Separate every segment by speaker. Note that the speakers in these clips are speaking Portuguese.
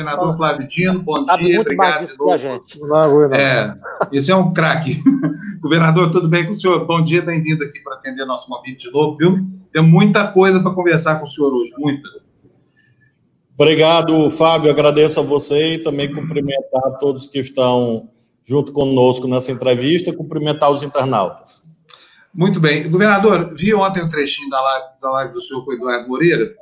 Speaker 1: governador Flávio Dino, bom dia, obrigado de novo. Gente. É, esse é um craque. governador, tudo bem com o senhor? Bom dia, bem-vindo aqui para atender nosso convite de novo, viu? Tem muita coisa para conversar com o senhor hoje, muita.
Speaker 2: Obrigado, Fábio. Agradeço a você e também cumprimentar todos que estão junto conosco nessa entrevista, cumprimentar os internautas.
Speaker 1: Muito bem. Governador, vi ontem um trechinho da live, da live do senhor com o Eduardo Moreira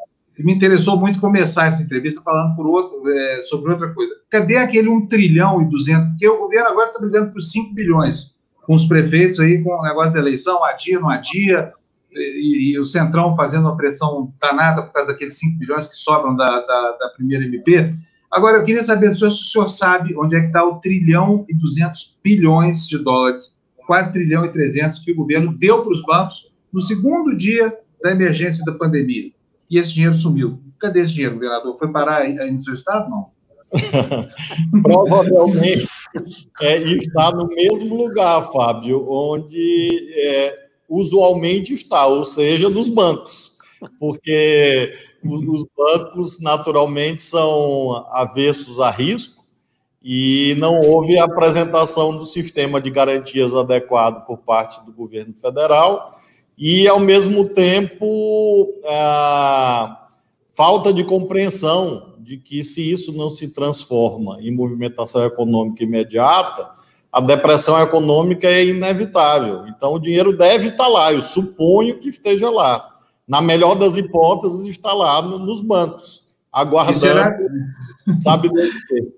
Speaker 1: me interessou muito começar essa entrevista falando por outro, é, sobre outra coisa. Cadê aquele 1 trilhão e 200? Porque o governo agora está brigando por 5 bilhões, com os prefeitos aí, com o negócio da eleição, adia, não adia, e, e, o Centrão fazendo uma pressão danada por causa daqueles 5 bilhões que sobram da, da, da primeira MP. Agora, eu queria saber se o senhor sabe onde é que está o trilhão e 200 bilhões de dólares, 4 trilhão e 300 que o governo deu para os bancos no segundo dia da emergência da pandemia e esse dinheiro sumiu. Cadê esse dinheiro, governador? Foi parar aí no seu estado? Não.
Speaker 2: Provavelmente é, está no mesmo lugar, Fábio, onde é, usualmente está, ou seja, nos bancos, porque os bancos naturalmente são avessos a risco e não houve apresentação do sistema de garantias adequado por parte do governo federal e, ao mesmo tempo, a falta de compreensão de que, se isso não se transforma em movimentação econômica imediata, a depressão econômica é inevitável. Então, o dinheiro deve estar lá, eu suponho que esteja lá. Na melhor das hipóteses, está lá nos bancos, aguardando, será... sabe do quê.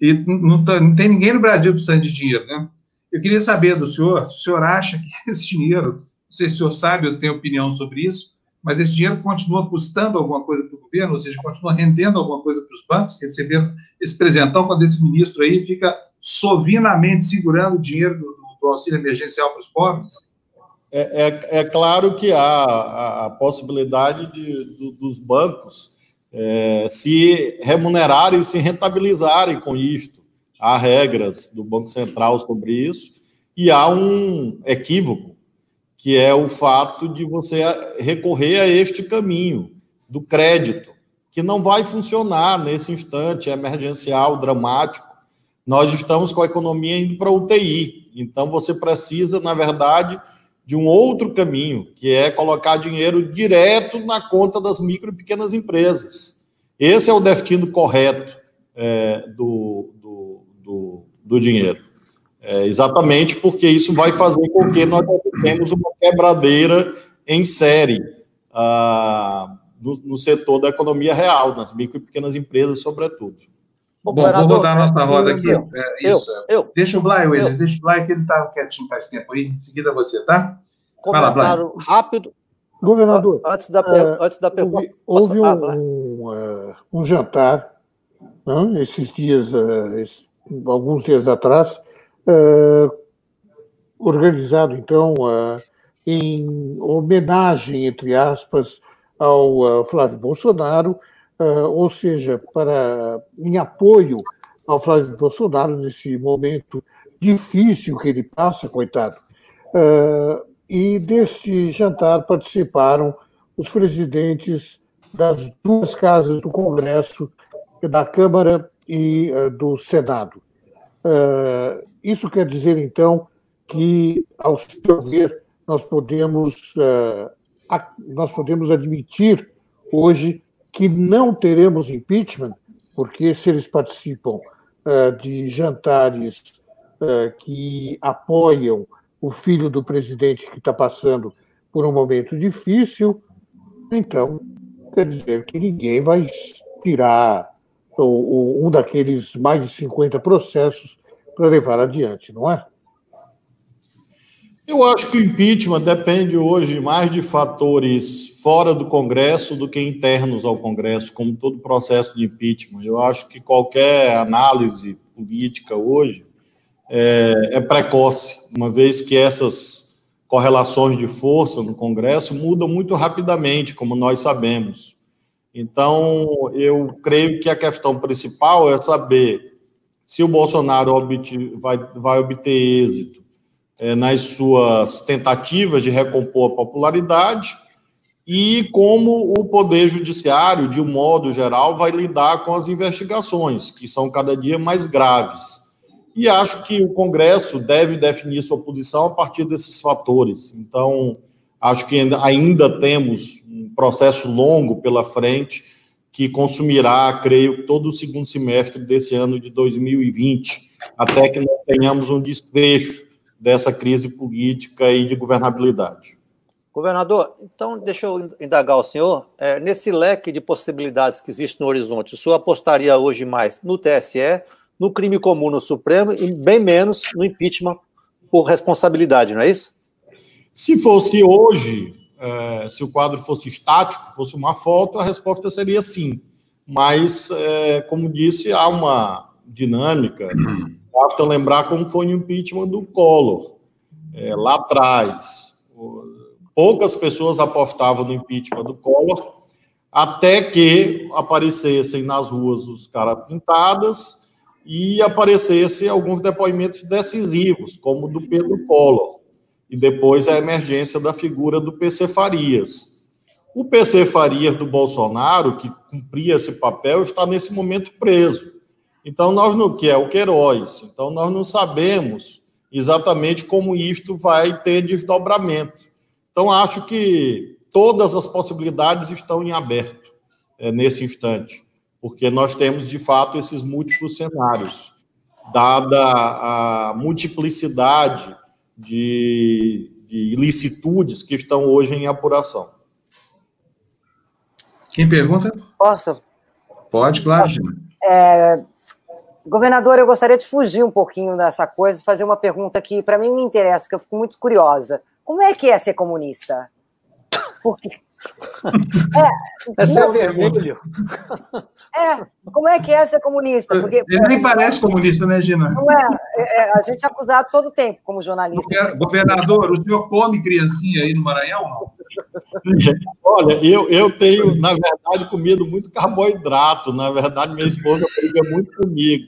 Speaker 1: E não, tá, não tem ninguém no Brasil precisando de dinheiro, né? Eu queria saber do senhor, se o senhor acha que esse dinheiro não sei se o senhor sabe, eu tenho opinião sobre isso, mas esse dinheiro continua custando alguma coisa para o governo, ou seja, continua rendendo alguma coisa para os bancos, recebendo esse presentão, quando esse ministro aí fica sovinamente segurando o dinheiro do, do auxílio emergencial para os pobres?
Speaker 2: É, é, é, claro que há a, a possibilidade de, do, dos bancos é, se remunerarem se rentabilizarem com isto. Há regras do Banco Central sobre isso, e há um equívoco que é o fato de você recorrer a este caminho do crédito, que não vai funcionar nesse instante, é emergencial, dramático. Nós estamos com a economia indo para UTI, então você precisa, na verdade, de um outro caminho, que é colocar dinheiro direto na conta das micro e pequenas empresas. Esse é o destino correto é, do, do, do, do dinheiro. É, exatamente porque isso vai fazer com que nós tenhamos uma quebradeira em série ah, no, no, setor da economia real, nas micro e pequenas empresas, sobretudo.
Speaker 1: Bom, vou rodar a nossa roda aqui. Eu, é, isso. Eu, deixa o Blay, William, deixa o Blay, que ele está quietinho faz tempo aí. Em seguida você, tá?
Speaker 3: Comentário Fala, rápido.
Speaker 4: Governador,
Speaker 3: antes da, é, antes da
Speaker 4: pergunta. Houve, houve um, um, uh, um, jantar, né, esses dias, uh, esse, alguns dias atrás, organizado, então, uh, em homenagem, entre aspas, ao uh, Flávio Bolsonaro, ou seja, para, em apoio ao Flávio Bolsonaro nesse momento difícil que ele passa, coitado. e deste jantar participaram os presidentes das duas casas do Congresso, da Câmara e do Senado. Uh, isso quer dizer, então, que, ao seu ver, nós podemos, uh, nós podemos admitir hoje que não teremos impeachment, porque se eles participam uh, de jantares que apoiam o filho do presidente que está passando por um momento difícil, então quer dizer que ninguém vai tirar um daqueles mais de 50 processos para levar adiante, não é?
Speaker 2: Eu acho que o impeachment depende hoje mais de fatores fora do Congresso do que internos ao Congresso, como todo processo de impeachment. Eu acho que qualquer análise política hoje é, é precoce, uma vez que essas correlações de força no Congresso mudam muito rapidamente, como nós sabemos. Então, eu creio que a questão principal é saber se o Bolsonaro vai, vai obter êxito é, nas suas tentativas de recompor a popularidade e como o Poder Judiciário, de um modo geral, vai lidar com as investigações, que são cada dia mais graves. E acho que o Congresso deve definir sua posição a partir desses fatores. Então, acho que ainda temos um processo longo pela frente que consumirá, creio, todo o segundo semestre desse ano de 2020, até que nós tenhamos um desfecho dessa crise política e de governabilidade.
Speaker 3: Governador, então deixa eu indagar o senhor. É, nesse leque de possibilidades que existe no horizonte, o senhor apostaria hoje mais no TSE, no crime comum no Supremo e bem menos no impeachment por responsabilidade, não é isso?
Speaker 2: Se fosse hoje, é, se o quadro fosse estático, fosse uma foto, a resposta seria sim. Mas, é, como disse, há uma dinâmica. Basta lembrar como foi o impeachment do Collor, é, lá atrás poucas pessoas apostavam no impeachment do Collor, até que aparecessem nas ruas os caras pintadas e aparecessem alguns depoimentos decisivos, como o do Pedro Collor, e depois a emergência da figura do PC Farias. O PC Farias do Bolsonaro, que cumpria esse papel, está nesse momento preso. Então, nós não, que é o Queiroz, então nós não sabemos exatamente como isto vai ter desdobramento. Então, acho que todas as possibilidades estão em aberto é, nesse instante, porque nós temos, de fato, esses múltiplos cenários, dada a multiplicidade de, de ilicitudes que estão hoje em apuração.
Speaker 1: Quem pergunta?
Speaker 5: Posso?
Speaker 1: Pode, claro.
Speaker 5: É, governador, eu gostaria de fugir um pouquinho dessa coisa e fazer uma pergunta que, para mim, me interessa, que eu fico muito curiosa. Como é que é ser comunista? Porque...
Speaker 3: É, é ser vermelho.
Speaker 5: É, como é que é ser comunista?
Speaker 1: Porque, Ele nem parece comunista, né, Gina?
Speaker 5: Não é, é, é, a gente é acusado todo o tempo como jornalista.
Speaker 1: Governador, o senhor come criancinha aí no Maranhão? Não?
Speaker 2: Olha, eu, eu tenho, na verdade, comido muito carboidrato. Na verdade, minha esposa briga muito comigo.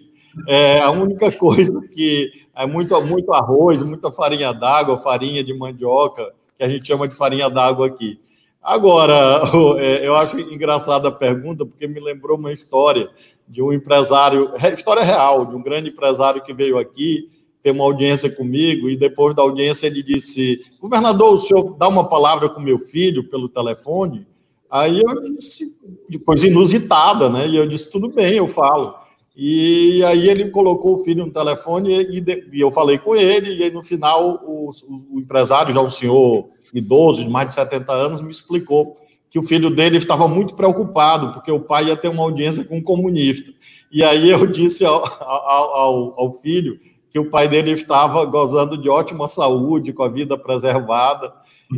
Speaker 2: É a única coisa que é muito, muito arroz, muita farinha d'água, farinha de mandioca, que a gente chama de farinha d'água aqui. Agora, é, eu acho engraçada a pergunta, porque me lembrou uma história de um empresário, história real, de um grande empresário que veio aqui ter uma audiência comigo, e depois da audiência ele disse: Governador, o senhor dá uma palavra com meu filho pelo telefone? Aí eu disse, coisa inusitada, né? E eu disse: tudo bem, eu falo. E aí ele colocou o filho no telefone e, eu falei com ele, e aí no final o, o, o, empresário, já um senhor idoso de mais de 70 anos, me explicou que o filho dele estava muito preocupado, porque o pai ia ter uma audiência com um comunista. E aí eu disse ao, ao, ao, filho que o pai dele estava gozando de ótima saúde, com a vida preservada.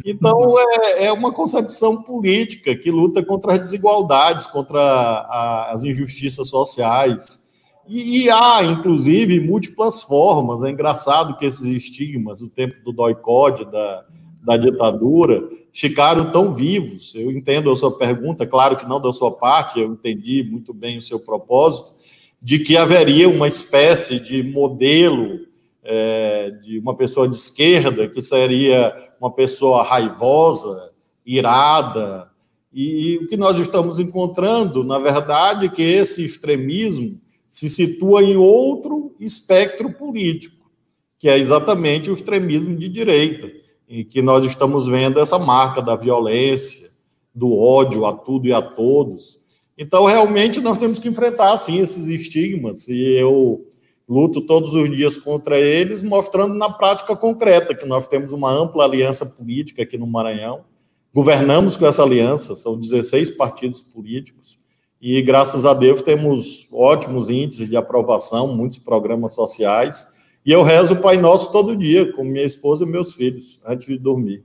Speaker 2: Então, é, é uma concepção política que luta contra as desigualdades, contra a, as injustiças sociais. E, e, há, inclusive, múltiplas formas. É engraçado que esses estigmas, do tempo do doicode, da, da ditadura, ficaram tão vivos. Eu entendo a sua pergunta, claro que não da sua parte, eu entendi muito bem o seu propósito, de que haveria uma espécie de modelo é, de uma pessoa de esquerda que seria uma pessoa raivosa, irada, e, e o que nós estamos encontrando, na verdade, é que esse extremismo se situa em outro espectro político, que é exatamente o extremismo de direita, em que nós estamos vendo essa marca da violência, do ódio a tudo e a todos. Então, realmente, nós temos que enfrentar, sim, esses estigmas, e eu luto todos os dias contra eles, mostrando na prática concreta que nós temos uma ampla aliança política aqui no Maranhão, governamos com essa aliança, são 16 partidos políticos, e graças a Deus temos ótimos índices de aprovação, muitos programas sociais. E eu rezo o Pai Nosso todo dia, com minha esposa e meus filhos, antes de dormir.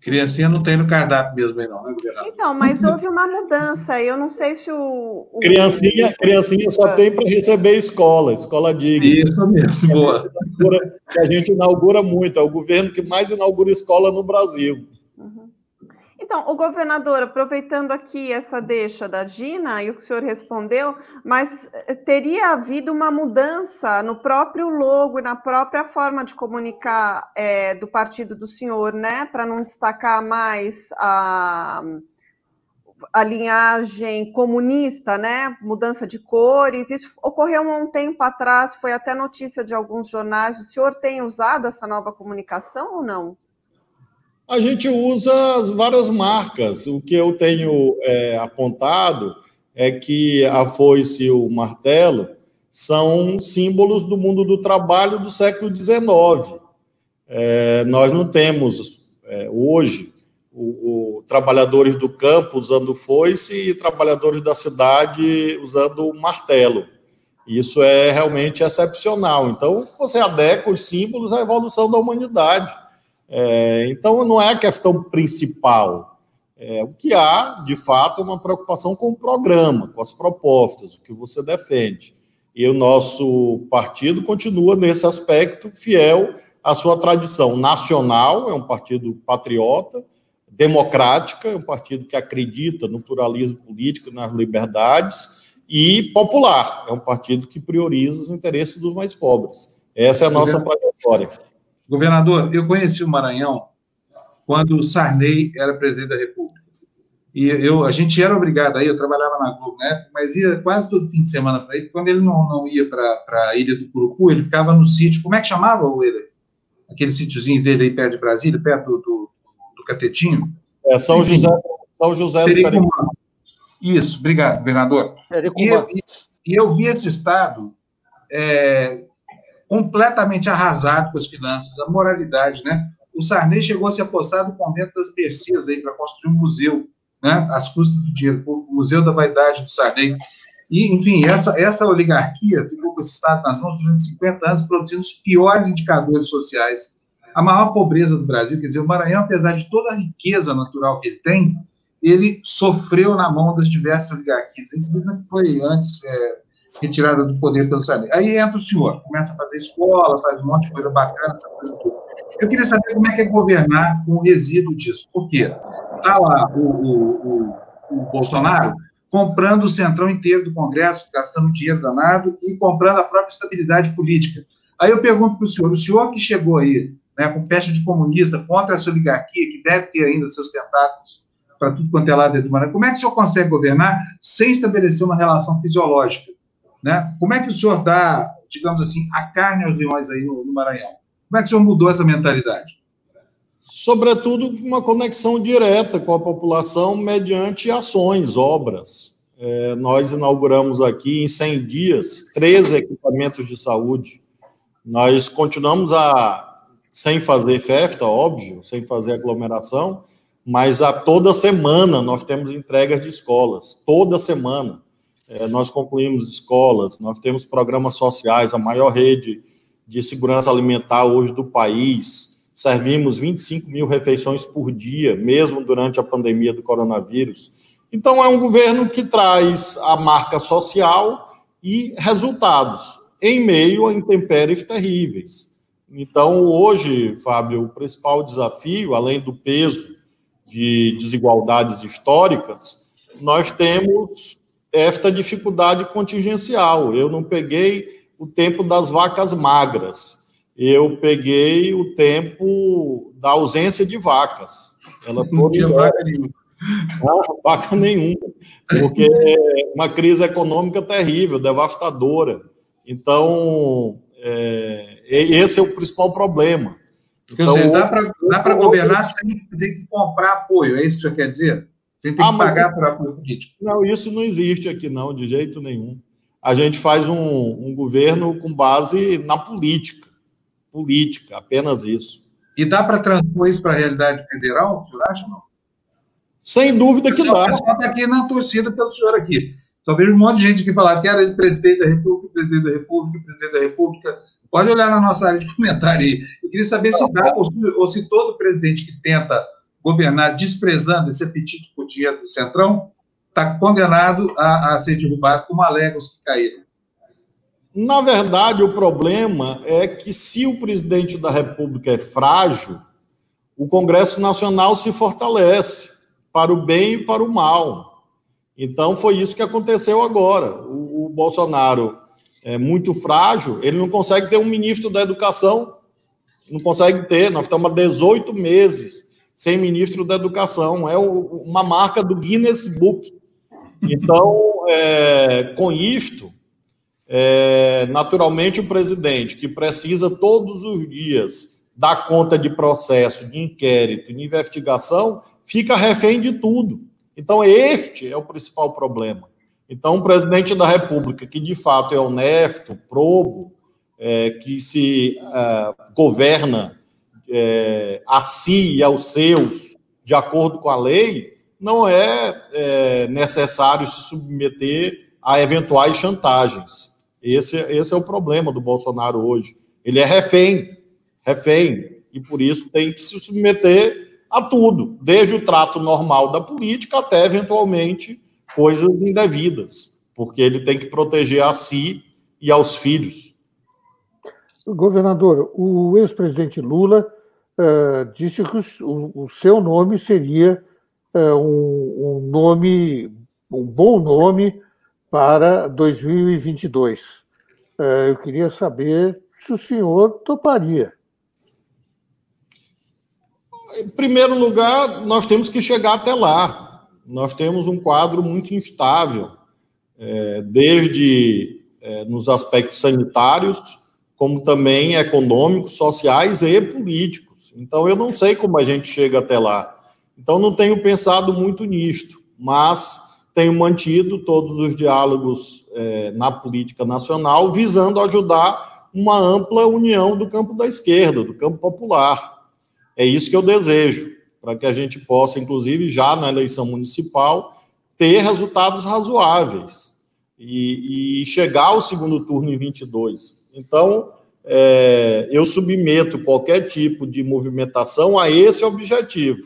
Speaker 1: Criancinha não tem no cardápio mesmo, não, né, governador?
Speaker 6: Então, mas houve uma mudança. Eu não sei se o. o...
Speaker 2: Criancinha, criancinha só tem para receber escola, escola digna.
Speaker 1: Isso mesmo, boa.
Speaker 2: Que a gente inaugura muito, é o governo que mais inaugura escola no Brasil.
Speaker 6: Então, o governador, aproveitando aqui essa deixa da Gina e o que o senhor respondeu, mas eh, teria havido uma mudança no próprio logo e na própria forma de comunicar é, do partido do senhor, né? Para não destacar mais a, a linhagem comunista, né? Mudança de cores. Isso ocorreu há um tempo atrás, foi até notícia de alguns jornais. O senhor tem usado essa nova comunicação ou não?
Speaker 2: A gente usa as várias marcas. O que eu tenho é, apontado é que a foice e o martelo são símbolos do mundo do trabalho do século XIX. É, nós não temos é, hoje o, o, trabalhadores do campo usando foice e trabalhadores da cidade usando martelo. Isso é realmente excepcional. Então, você adequa os símbolos à evolução da humanidade. É, então, não é a questão principal. É, o que há, de fato, é uma preocupação com o programa, com as propostas, o que você defende. E o nosso partido continua nesse aspecto fiel à sua tradição nacional, é um partido patriota, democrática, é um partido que acredita no pluralismo político, nas liberdades, e popular, é um partido que prioriza os interesses dos mais pobres. Essa é a nossa trajetória.
Speaker 1: Governador, eu conheci o Maranhão quando o Sarney era presidente da República. E eu, a gente era obrigado aí, eu trabalhava na Globo na época, mas ia quase todo fim de semana para ele. Quando ele não, não ia para a ilha do Curucu, ele ficava no sítio. Como é que chamava o ele? Aquele sítiozinho dele aí perto de Brasília, perto do, do, do Catetinho?
Speaker 2: É, São Enfim, José, São José do Pericumã.
Speaker 1: Isso, obrigado, governador. E eu, e eu vi esse estado é, completamente arrasado com as finanças, a moralidade, né? O Sarney chegou a se apossar do convento das Mercês aí para construir um museu, né? Às custas do dinheiro, o Museu da Vaidade do Sarney. E, enfim, essa, essa oligarquia ficou com esse Estado nas mãos durante 50 anos, produzindo os piores indicadores sociais. A maior pobreza do Brasil, quer dizer, o Maranhão, apesar de toda a riqueza natural que ele tem, ele sofreu na mão das diversas oligarquias. Inclusive, foi antes é, retirada do poder pelo Sarney. Aí entra o senhor, começa a fazer escola, faz um monte de coisa bacana, essa coisa toda. Eu queria saber como é que é governar com o resíduo disso. Por quê? Está lá o, o, o, o, Bolsonaro comprando o centrão inteiro do Congresso, gastando dinheiro danado e comprando a própria estabilidade política. Aí eu pergunto para o senhor, o senhor que chegou aí né, com peste de comunista contra essa oligarquia, que deve ter ainda seus tentáculos para tudo quanto é lado do Maranhão, como é que o senhor consegue governar sem estabelecer uma relação fisiológica né? Como é que o senhor dá, digamos assim, a carne aos leões aí no, Maranhão? Como é que o senhor mudou essa mentalidade?
Speaker 2: Sobretudo uma conexão direta com a população mediante ações, obras. É, nós inauguramos aqui em 100 dias 13 equipamentos de saúde. Nós continuamos a, sem fazer festa, óbvio, sem fazer aglomeração, mas a toda semana nós temos entregas de escolas, toda semana. É, nós concluímos escolas, nós temos programas sociais, a maior rede de segurança alimentar hoje do país. Servimos 25 mil refeições por dia, mesmo durante a pandemia do coronavírus. Então, é um governo que traz a marca social e resultados, em meio a intempéries terríveis. Então, hoje, Fábio, o principal desafio, além do peso de desigualdades históricas, nós temos esta dificuldade contingencial. Eu não peguei o tempo das vacas magras, eu peguei o tempo da ausência de vacas.
Speaker 1: Ela não tinha vaca nenhuma.
Speaker 2: Não, vaca nenhuma, porque é uma crise econômica terrível, devastadora. Então, é, esse é o principal problema.
Speaker 1: Então, dizer, dá para governar sem ter que comprar apoio, é isso que você quer dizer? Você tem que ah, pagar para apoio político.
Speaker 2: Não, isso não existe aqui, não, de jeito nenhum. A gente faz um, um governo com base na política. Política, apenas isso.
Speaker 1: E dá para transpor isso para a realidade federal, o senhor acha, não?
Speaker 2: Sem dúvida que dá. O
Speaker 1: pessoal está aqui na torcida pelo senhor aqui. Talvez um monte de gente que falar que era presidente da República, presidente da República, presidente da República. Pode olhar na nossa área de comentário aí. Eu queria saber se dá, ou se, ou se todo presidente que tenta governar desprezando esse apetite dinheiro do Centrão, está condenado a, a, ser derrubado como alegam os que caíram.
Speaker 2: Na verdade, o problema é que se o presidente da República é frágil, o Congresso Nacional se fortalece. para o bem e para o mal. Então, foi isso que aconteceu agora. O, o Bolsonaro é muito frágil, ele não consegue ter um ministro da educação, não consegue ter. Nós estamos há 18 meses sem ministro da educação. É uma marca do Guinness Book. Então, é, com isto, é, naturalmente, o presidente, que precisa todos os dias dar conta de processo, de inquérito, de investigação, fica refém de tudo. Então, este é o principal problema. Então, o presidente da República, que de fato é honesto, probo, é, que se é, governa é, a si e aos seus de acordo com a lei, não é, é necessário se submeter a eventuais chantagens. Esse, esse é o problema do Bolsonaro hoje. Ele é refém, refém, e por isso tem que se submeter a tudo, desde o trato normal da política até, eventualmente, coisas indevidas, porque ele tem que proteger a si e aos filhos.
Speaker 4: Governador, o ex-presidente Lula uh, disse que o, o, seu nome seria uh, um, um nome, um bom nome para 2022. Uh, eh, eu queria saber se o senhor toparia.
Speaker 2: Em primeiro lugar, nós temos que chegar até lá. Nós temos um quadro muito instável, é, desde é, nos aspectos sanitários, como também econômicos, sociais e políticos. Então, eu não sei como a gente chega até lá. Então, não tenho pensado muito nisto, mas tenho mantido todos os diálogos é, na política nacional, visando ajudar uma ampla união do campo da esquerda, do campo popular. É isso que eu desejo, para que a gente possa, inclusive, já na eleição municipal, ter resultados razoáveis e, e chegar ao segundo turno em 22. Então, é, eu submeto qualquer tipo de movimentação a esse objetivo: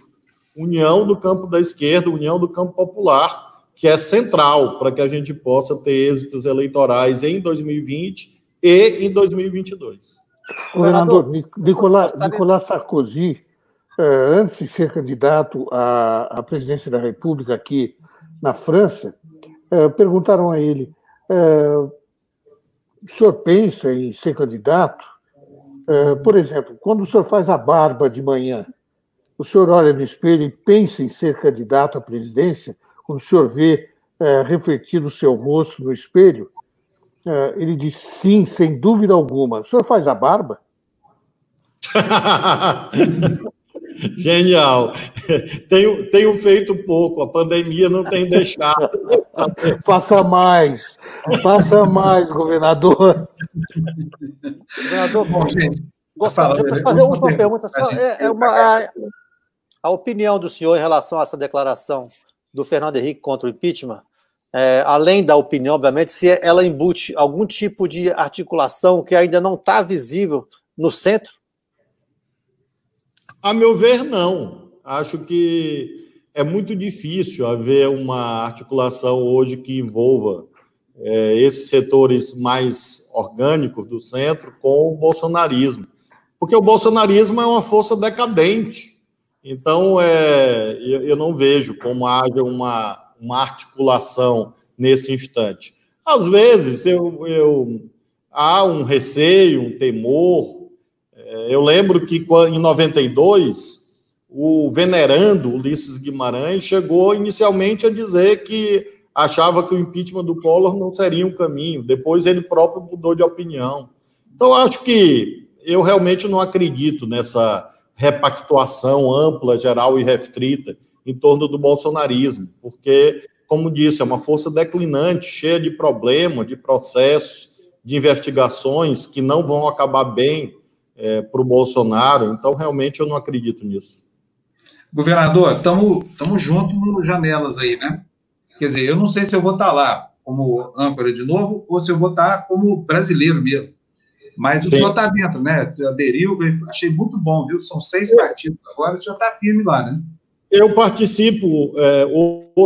Speaker 2: união do campo da esquerda, união do campo popular, que é central para que a gente possa ter êxitos eleitorais em 2020 e em 2022.
Speaker 4: Governador, Nicolas, Nicolas Sarkozy, é, antes de ser candidato à, presidência da República aqui na França, é, perguntaram a ele: é, o senhor pensa em ser candidato? É, por exemplo, quando o senhor faz a barba de manhã, o senhor olha no espelho e pensa em ser candidato à presidência? Quando o senhor vê é, refletido o seu rosto no espelho? É, ele diz sim, sem dúvida alguma. O senhor faz a barba?
Speaker 2: Genial. Tenho, tenho feito pouco, a pandemia não tem deixado.
Speaker 4: Faça mais, faça mais, governador.
Speaker 3: Governador, bom, gente. Gostaria de fazer uma última pergunta. Só, é, é uma, a, a, opinião do senhor em relação a essa declaração do Fernando Henrique contra o impeachment, é, além da opinião, obviamente, se ela embute algum tipo de articulação que ainda não está visível no centro
Speaker 2: a meu ver, não. Acho que é muito difícil haver uma articulação hoje que envolva é, esses setores mais orgânicos do centro com o bolsonarismo. Porque o bolsonarismo é uma força decadente. Então, é, eu, eu não vejo como haja uma, uma articulação nesse instante. Às vezes, eu, eu, há um receio, um temor, é, eu lembro que em 92, o venerando Ulisses Guimarães chegou inicialmente a dizer que achava que o impeachment do Collor não seria um caminho. Depois ele próprio mudou de opinião. Então, acho que eu realmente não acredito nessa repactuação ampla, geral e restrita em torno do bolsonarismo, porque, como disse, é uma força declinante, cheia de problemas, de processos, de investigações que não vão acabar bem é, para o Bolsonaro. Então, realmente, eu não acredito nisso.
Speaker 1: Governador, estamos juntos no janelas aí, né? Quer dizer, eu não sei se eu vou estar lá como âncora de novo ou se eu vou estar como brasileiro mesmo. Mas Sim. o senhor está dentro, né? Aderiu, achei muito bom, viu? São seis partidos agora, o senhor está firme lá, né?
Speaker 2: Eu participo é,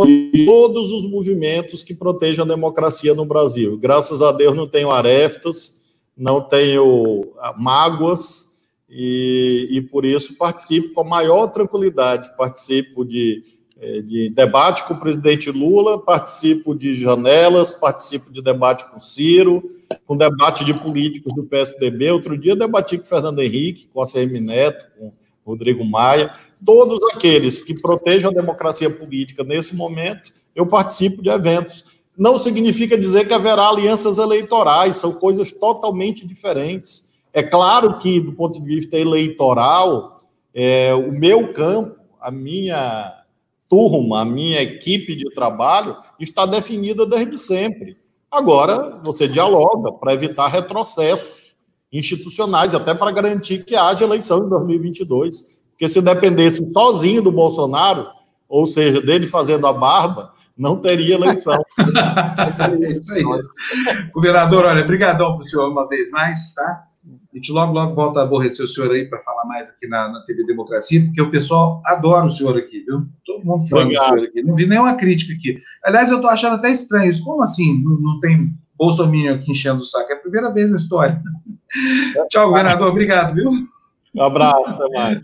Speaker 2: de todos os movimentos que protejam a democracia no Brasil. Graças a Deus não tenho arestas, não tenho ah, mágoas e, e por isso participo com a maior tranquilidade. Participo de de debate com o presidente Lula, participo de janelas, participo de debate com Ciro, com debate de políticos do PSDB. Outro dia debati com Fernando Henrique, com a CM Neto, com Rodrigo Maia. Todos aqueles que protejam a democracia política nesse momento, eu participo de eventos. Não significa dizer que haverá alianças eleitorais, são coisas totalmente diferentes. É claro que, do ponto de vista eleitoral, é, o meu campo, a minha turma, a minha equipe de trabalho está definida desde sempre. Agora, você dialoga para evitar retrocessos institucionais, até para garantir que haja eleição em 2022. Porque se dependesse sozinho do Bolsonaro, ou seja, dele fazendo a barba, não teria eleição.
Speaker 1: é isso aí. Governador, olha, brigadão para o senhor uma vez mais, tá? A gente logo, logo volta a aborrecer o senhor aí para falar mais aqui na, na TV Democracia, porque o pessoal adora o senhor aqui, viu? Todo mundo fã do senhor aqui. Não vi nenhuma crítica aqui. Aliás, eu estou achando até estranho isso. Como assim não, não tem Bolsonaro aqui enchendo o saco? É a primeira vez na história. Tchau, governador. Obrigado, viu?
Speaker 2: Um abraço, até mais.